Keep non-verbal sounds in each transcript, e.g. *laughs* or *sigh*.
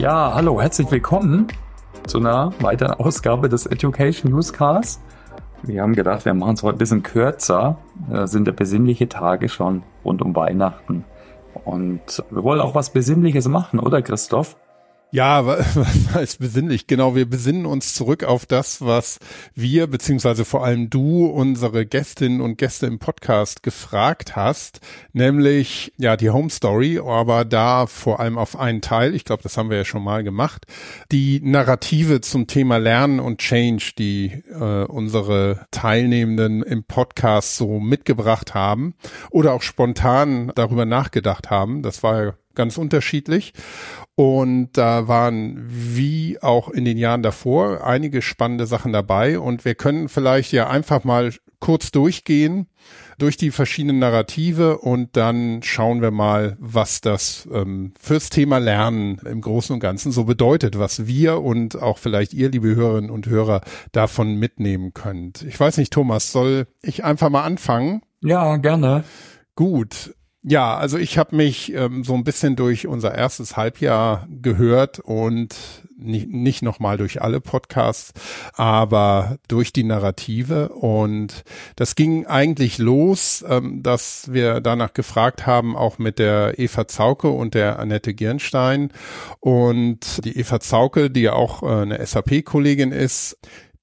Ja, hallo, herzlich willkommen zu einer weiteren Ausgabe des Education Newscast. Wir haben gedacht, wir machen es heute ein bisschen kürzer. Das sind ja besinnliche Tage schon rund um Weihnachten. Und wir wollen auch was Besinnliches machen, oder Christoph? Ja, *laughs* was heißt besinnlich? Genau, wir besinnen uns zurück auf das, was wir, beziehungsweise vor allem du, unsere Gästinnen und Gäste im Podcast gefragt hast, nämlich, ja, die Home Story, aber da vor allem auf einen Teil, ich glaube, das haben wir ja schon mal gemacht, die Narrative zum Thema Lernen und Change, die äh, unsere Teilnehmenden im Podcast so mitgebracht haben oder auch spontan darüber nachgedacht haben. Das war ja ganz unterschiedlich. Und da waren wie auch in den Jahren davor einige spannende Sachen dabei. Und wir können vielleicht ja einfach mal kurz durchgehen durch die verschiedenen Narrative und dann schauen wir mal, was das ähm, fürs Thema Lernen im Großen und Ganzen so bedeutet, was wir und auch vielleicht ihr, liebe Hörerinnen und Hörer, davon mitnehmen könnt. Ich weiß nicht, Thomas, soll ich einfach mal anfangen? Ja, gerne. Gut. Ja, also ich habe mich ähm, so ein bisschen durch unser erstes Halbjahr gehört und nicht, nicht nochmal durch alle Podcasts, aber durch die Narrative. Und das ging eigentlich los, ähm, dass wir danach gefragt haben, auch mit der Eva Zauke und der Annette Girnstein. Und die Eva Zauke, die ja auch äh, eine SAP-Kollegin ist,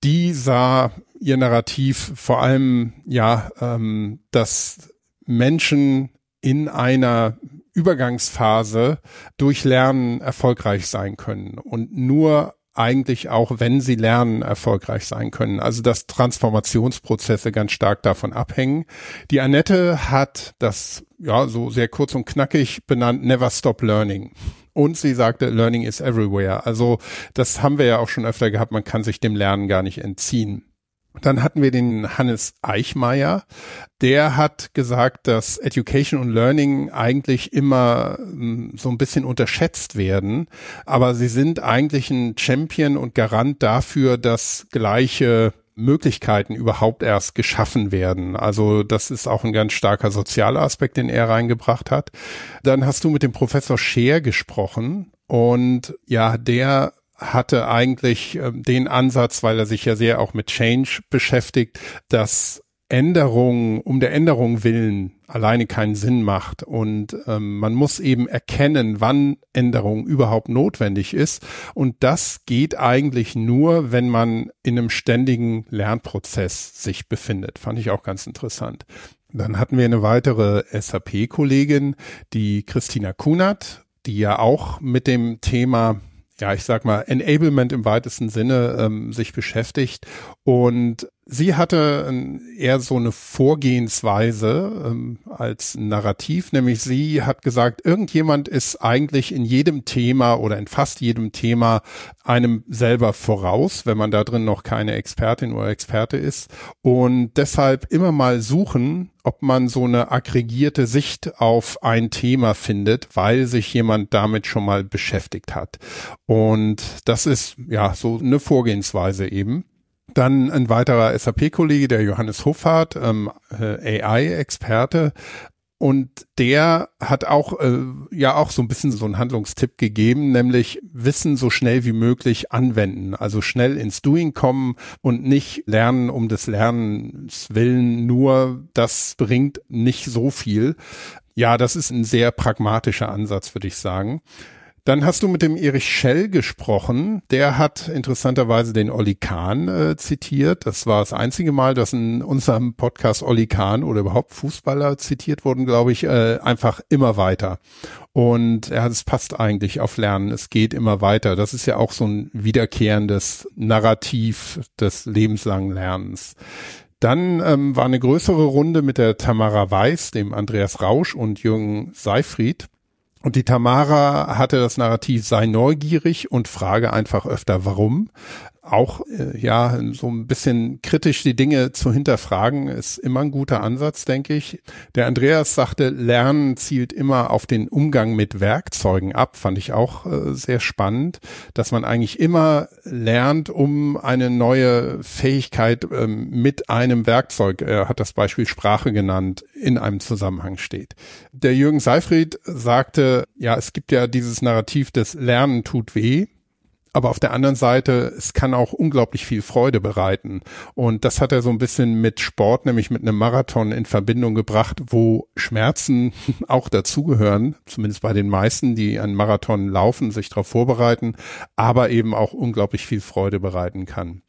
die sah ihr Narrativ vor allem, ja, ähm, dass Menschen in einer Übergangsphase durch Lernen erfolgreich sein können und nur eigentlich auch, wenn sie lernen, erfolgreich sein können. Also dass Transformationsprozesse ganz stark davon abhängen. Die Annette hat das ja so sehr kurz und knackig benannt, Never Stop Learning. Und sie sagte, Learning is everywhere. Also das haben wir ja auch schon öfter gehabt, man kann sich dem Lernen gar nicht entziehen. Dann hatten wir den Hannes Eichmeier. Der hat gesagt, dass Education und Learning eigentlich immer hm, so ein bisschen unterschätzt werden, aber sie sind eigentlich ein Champion und Garant dafür, dass gleiche Möglichkeiten überhaupt erst geschaffen werden. Also das ist auch ein ganz starker sozialer Aspekt, den er reingebracht hat. Dann hast du mit dem Professor Scheer gesprochen und ja, der hatte eigentlich äh, den Ansatz, weil er sich ja sehr auch mit Change beschäftigt, dass Änderung um der Änderung willen alleine keinen Sinn macht und ähm, man muss eben erkennen, wann Änderung überhaupt notwendig ist und das geht eigentlich nur, wenn man in einem ständigen Lernprozess sich befindet. Fand ich auch ganz interessant. Dann hatten wir eine weitere SAP-Kollegin, die Christina Kunert, die ja auch mit dem Thema ja, ich sag mal, Enablement im weitesten Sinne ähm, sich beschäftigt. Und sie hatte eher so eine Vorgehensweise ähm, als Narrativ, nämlich sie hat gesagt, irgendjemand ist eigentlich in jedem Thema oder in fast jedem Thema einem selber voraus, wenn man da drin noch keine Expertin oder Experte ist. Und deshalb immer mal suchen, ob man so eine aggregierte Sicht auf ein Thema findet, weil sich jemand damit schon mal beschäftigt hat. Und das ist ja so eine Vorgehensweise eben. Dann ein weiterer SAP-Kollege, der Johannes Hoffart, ähm, äh, AI-Experte. Und der hat auch, äh, ja auch so ein bisschen so einen Handlungstipp gegeben, nämlich Wissen so schnell wie möglich anwenden. Also schnell ins Doing kommen und nicht lernen um des Lernens willen. Nur das bringt nicht so viel. Ja, das ist ein sehr pragmatischer Ansatz, würde ich sagen. Dann hast du mit dem Erich Schell gesprochen. Der hat interessanterweise den Olli Kahn äh, zitiert. Das war das einzige Mal, dass in unserem Podcast Olli Kahn oder überhaupt Fußballer zitiert wurden, glaube ich, äh, einfach immer weiter. Und ja, es passt eigentlich auf Lernen. Es geht immer weiter. Das ist ja auch so ein wiederkehrendes Narrativ des lebenslangen Lernens. Dann ähm, war eine größere Runde mit der Tamara Weiß, dem Andreas Rausch und Jürgen Seifried. Und die Tamara hatte das Narrativ, sei neugierig und frage einfach öfter warum. Auch äh, ja so ein bisschen kritisch die Dinge zu hinterfragen, ist immer ein guter Ansatz, denke ich. Der Andreas sagte, Lernen zielt immer auf den Umgang mit Werkzeugen ab, fand ich auch äh, sehr spannend, dass man eigentlich immer lernt, um eine neue Fähigkeit ähm, mit einem Werkzeug, er hat das Beispiel Sprache genannt, in einem Zusammenhang steht. Der Jürgen Seifried sagte, ja, es gibt ja dieses Narrativ des Lernen tut weh aber auf der anderen Seite, es kann auch unglaublich viel Freude bereiten. Und das hat er so ein bisschen mit Sport, nämlich mit einem Marathon in Verbindung gebracht, wo Schmerzen *laughs* auch dazugehören, zumindest bei den meisten, die einen Marathon laufen, sich darauf vorbereiten, aber eben auch unglaublich viel Freude bereiten kann.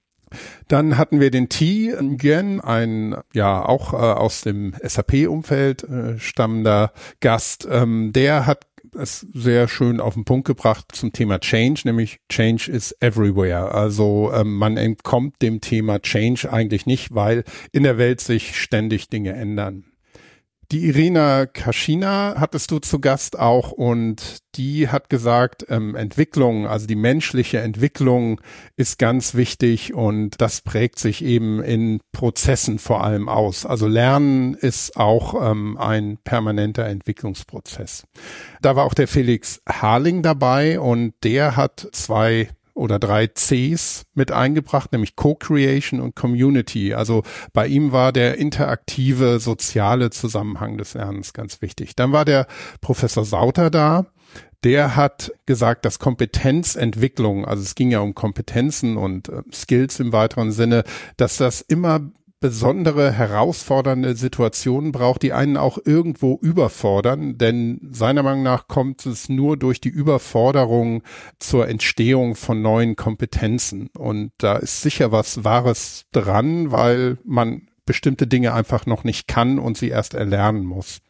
Dann hatten wir den T Nguyen, ein ja auch äh, aus dem SAP-Umfeld äh, stammender Gast. Ähm, der hat es sehr schön auf den Punkt gebracht zum Thema Change, nämlich Change is everywhere. Also ähm, man entkommt dem Thema Change eigentlich nicht, weil in der Welt sich ständig Dinge ändern. Die Irina Kaschina hattest du zu Gast auch und die hat gesagt, ähm, Entwicklung, also die menschliche Entwicklung ist ganz wichtig und das prägt sich eben in Prozessen vor allem aus. Also Lernen ist auch ähm, ein permanenter Entwicklungsprozess. Da war auch der Felix Harling dabei und der hat zwei oder drei Cs mit eingebracht, nämlich Co-Creation und Community. Also bei ihm war der interaktive soziale Zusammenhang des Lernens ganz wichtig. Dann war der Professor Sauter da. Der hat gesagt, dass Kompetenzentwicklung, also es ging ja um Kompetenzen und äh, Skills im weiteren Sinne, dass das immer besondere, herausfordernde Situationen braucht, die einen auch irgendwo überfordern, denn seiner Meinung nach kommt es nur durch die Überforderung zur Entstehung von neuen Kompetenzen. Und da ist sicher was Wahres dran, weil man bestimmte Dinge einfach noch nicht kann und sie erst erlernen muss.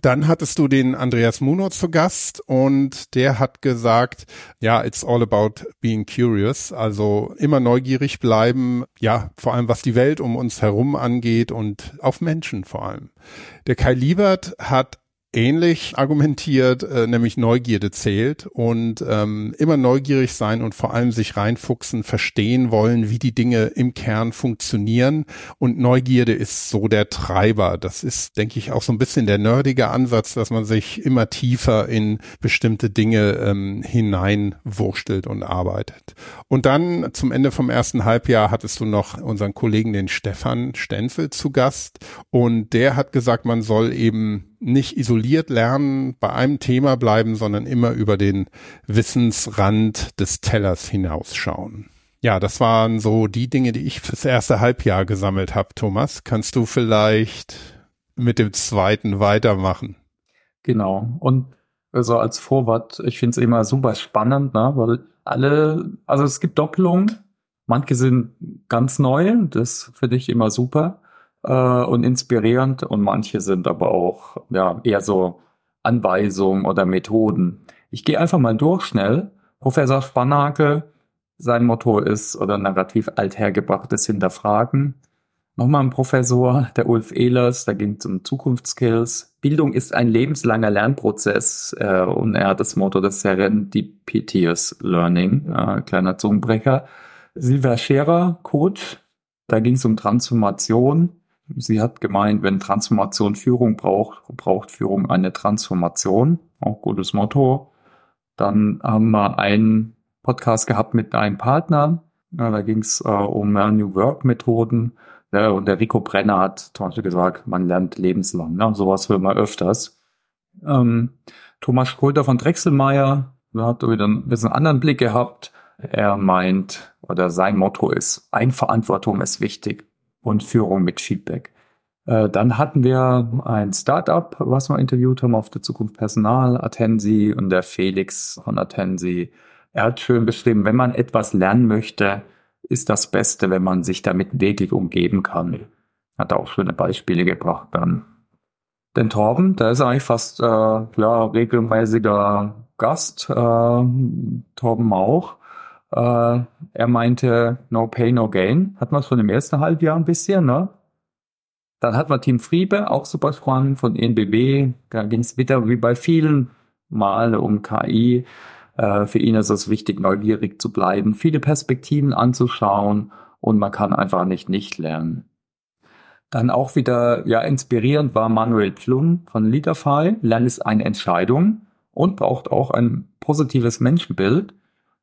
Dann hattest du den Andreas Muno zu Gast und der hat gesagt, ja, it's all about being curious, also immer neugierig bleiben, ja, vor allem was die Welt um uns herum angeht und auf Menschen vor allem. Der Kai Liebert hat ähnlich argumentiert, äh, nämlich Neugierde zählt und ähm, immer neugierig sein und vor allem sich reinfuchsen, verstehen wollen, wie die Dinge im Kern funktionieren. Und Neugierde ist so der Treiber. Das ist, denke ich, auch so ein bisschen der nerdige Ansatz, dass man sich immer tiefer in bestimmte Dinge ähm, hineinwurstelt und arbeitet. Und dann zum Ende vom ersten Halbjahr hattest du noch unseren Kollegen, den Stefan Stenzel, zu Gast. Und der hat gesagt, man soll eben nicht isoliert lernen, bei einem Thema bleiben, sondern immer über den Wissensrand des Tellers hinausschauen. Ja, das waren so die Dinge, die ich fürs erste Halbjahr gesammelt habe. Thomas, kannst du vielleicht mit dem zweiten weitermachen? Genau. Und also als Vorwort, ich finde es immer super spannend, ne? weil alle, also es gibt Doppelungen, manche sind ganz neu, das finde ich immer super äh, und inspirierend und manche sind aber auch ja eher so Anweisungen oder Methoden. Ich gehe einfach mal durch schnell. Professor Spannake, sein Motto ist oder narrativ althergebrachtes Hinterfragen. Nochmal ein Professor, der Ulf Ehlers, da ging es um Zukunftskills. Bildung ist ein lebenslanger Lernprozess äh, und er hat das Motto des Serendipitous Learning, äh, kleiner Zungenbrecher. Silvia Scherer, Coach, da ging es um Transformation. Sie hat gemeint, wenn Transformation Führung braucht, braucht Führung eine Transformation. Auch gutes Motto. Dann haben wir einen Podcast gehabt mit einem Partner. Ja, da ging es äh, um New Work Methoden. Ja, und der Rico Brenner hat zum Beispiel gesagt, man lernt lebenslang. Ne? Sowas hören wir öfters. Ähm, Thomas Schröder von Drechselmeier hat wieder ein bisschen anderen Blick gehabt. Er meint, oder sein Motto ist, Eigenverantwortung ist wichtig und Führung mit Feedback. Äh, dann hatten wir ein Startup, was wir interviewt haben auf der Zukunft Personal, Attensi und der Felix von Attensi. Er hat schön beschrieben, wenn man etwas lernen möchte, ist das Beste, wenn man sich damit wirklich umgeben kann. Hat auch schöne Beispiele gebracht dann. Den Torben, der ist eigentlich fast äh, ja, regelmäßiger Gast, äh, Torben auch. Äh, er meinte, no pay, no gain. Hat man schon im ersten Halbjahr ein bisschen, ne? Dann hat man Team Friebe, auch super spannend von ENBB. Da ging es wieder wie bei vielen Mal um KI. Äh, für ihn ist es wichtig, neugierig zu bleiben, viele Perspektiven anzuschauen und man kann einfach nicht nicht lernen. Dann auch wieder ja inspirierend war Manuel Plum von Leaderfy. Lernen ist eine Entscheidung und braucht auch ein positives Menschenbild.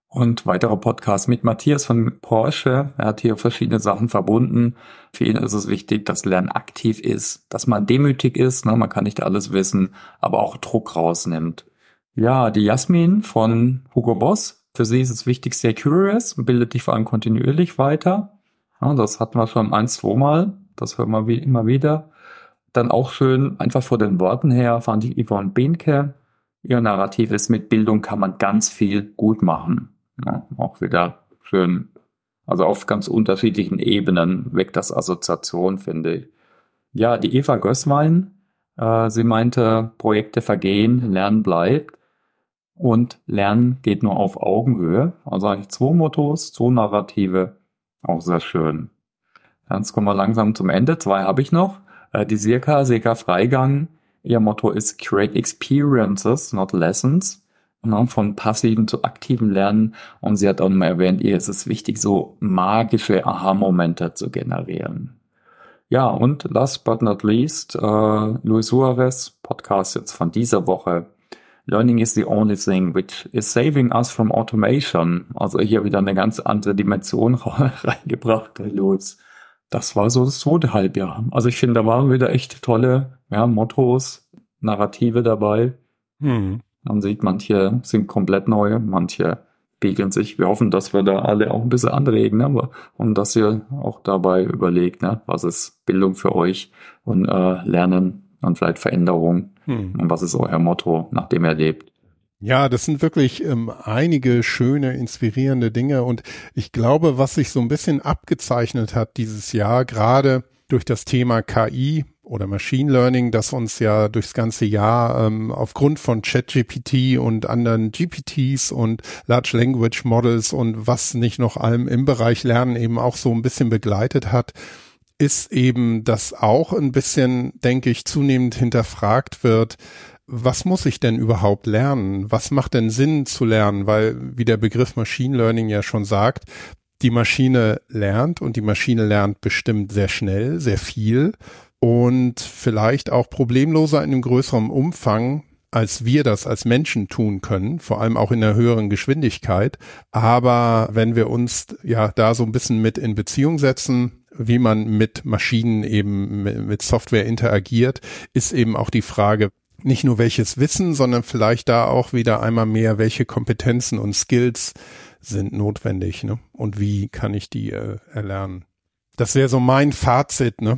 Und weiterer Podcast mit Matthias von Porsche. Er hat hier verschiedene Sachen verbunden. Für ihn ist es wichtig, dass Lernen aktiv ist, dass man demütig ist. Ne? Man kann nicht alles wissen, aber auch Druck rausnimmt. Ja, die Jasmin von Hugo Boss. Für sie ist es wichtig, sehr curious, bildet dich vor allem kontinuierlich weiter. Ja, das hatten wir schon ein, zwei Mal. Das hören wir wie immer wieder. Dann auch schön, einfach vor den Worten her, fand ich Yvonne Behnke. Ihr Narrativ ist, mit Bildung kann man ganz viel gut machen. Ja, auch wieder schön. Also auf ganz unterschiedlichen Ebenen weckt das Assoziation, finde ich. Ja, die Eva Gößwein, äh, sie meinte, Projekte vergehen, Lernen bleibt. Und Lernen geht nur auf Augenhöhe. Also eigentlich zwei Mottos, zwei Narrative. Auch sehr schön. Jetzt kommen wir langsam zum Ende. Zwei habe ich noch. Äh, die Sirka, Sirka Freigang. Ihr Motto ist Create Experiences, not Lessons. Ne, von passiven zu aktiven Lernen. Und sie hat auch mal erwähnt, ihr ist es wichtig, so magische Aha-Momente zu generieren. Ja, und last but not least, äh, Luis Suarez, Podcast jetzt von dieser Woche. Learning is the only thing which is saving us from automation. Also hier wieder eine ganz andere Dimension *laughs* reingebracht, Luis. Das war so das zweite Halbjahr. Also ich finde, da waren wieder echt tolle ja, Mottos, Narrative dabei. Hm. Man sieht, manche sind komplett neu, manche spiegeln sich. Wir hoffen, dass wir da alle auch ein bisschen anregen, ne? und dass ihr auch dabei überlegt, ne? was ist Bildung für euch und äh, Lernen und vielleicht Veränderung hm. und was ist euer Motto, nachdem ihr lebt. Ja, das sind wirklich ähm, einige schöne, inspirierende Dinge und ich glaube, was sich so ein bisschen abgezeichnet hat dieses Jahr, gerade durch das Thema KI oder Machine Learning, das uns ja durchs ganze Jahr ähm, aufgrund von ChatGPT und anderen GPTs und Large Language Models und was nicht noch allem im Bereich Lernen eben auch so ein bisschen begleitet hat, ist eben, dass auch ein bisschen, denke ich, zunehmend hinterfragt wird, was muss ich denn überhaupt lernen? Was macht denn Sinn zu lernen? Weil, wie der Begriff Machine Learning ja schon sagt, die Maschine lernt und die Maschine lernt bestimmt sehr schnell, sehr viel und vielleicht auch problemloser in einem größeren Umfang, als wir das als Menschen tun können, vor allem auch in einer höheren Geschwindigkeit. Aber wenn wir uns ja da so ein bisschen mit in Beziehung setzen, wie man mit Maschinen eben mit Software interagiert, ist eben auch die Frage, nicht nur welches Wissen, sondern vielleicht da auch wieder einmal mehr, welche Kompetenzen und Skills sind notwendig, ne? Und wie kann ich die äh, erlernen? Das wäre so mein Fazit, ne?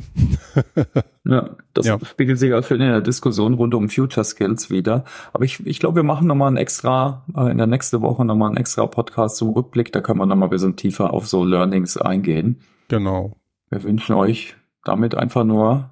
*laughs* ja, das ja. spiegelt sich auch in der Diskussion rund um Future Skills wieder. Aber ich, ich glaube, wir machen nochmal ein extra, äh, in der nächsten Woche nochmal ein extra Podcast zum Rückblick. Da können wir nochmal ein bisschen tiefer auf so Learnings eingehen. Genau. Wir wünschen euch damit einfach nur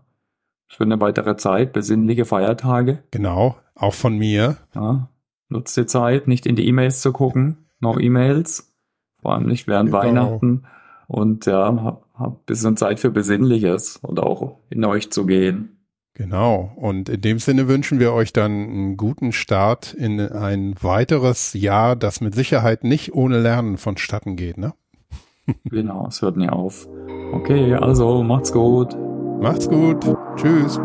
schöne weitere Zeit, besinnliche Feiertage. Genau, auch von mir. Ja, nutzt die Zeit, nicht in die E-Mails zu gucken, no E-Mails, vor allem nicht während genau. Weihnachten. Und ja, hab bisschen Zeit für Besinnliches und auch in euch zu gehen. Genau. Und in dem Sinne wünschen wir euch dann einen guten Start in ein weiteres Jahr, das mit Sicherheit nicht ohne Lernen vonstatten geht, ne? *laughs* genau, es hört nie auf. Okay, also macht's gut. Macht's gut. Tschüss.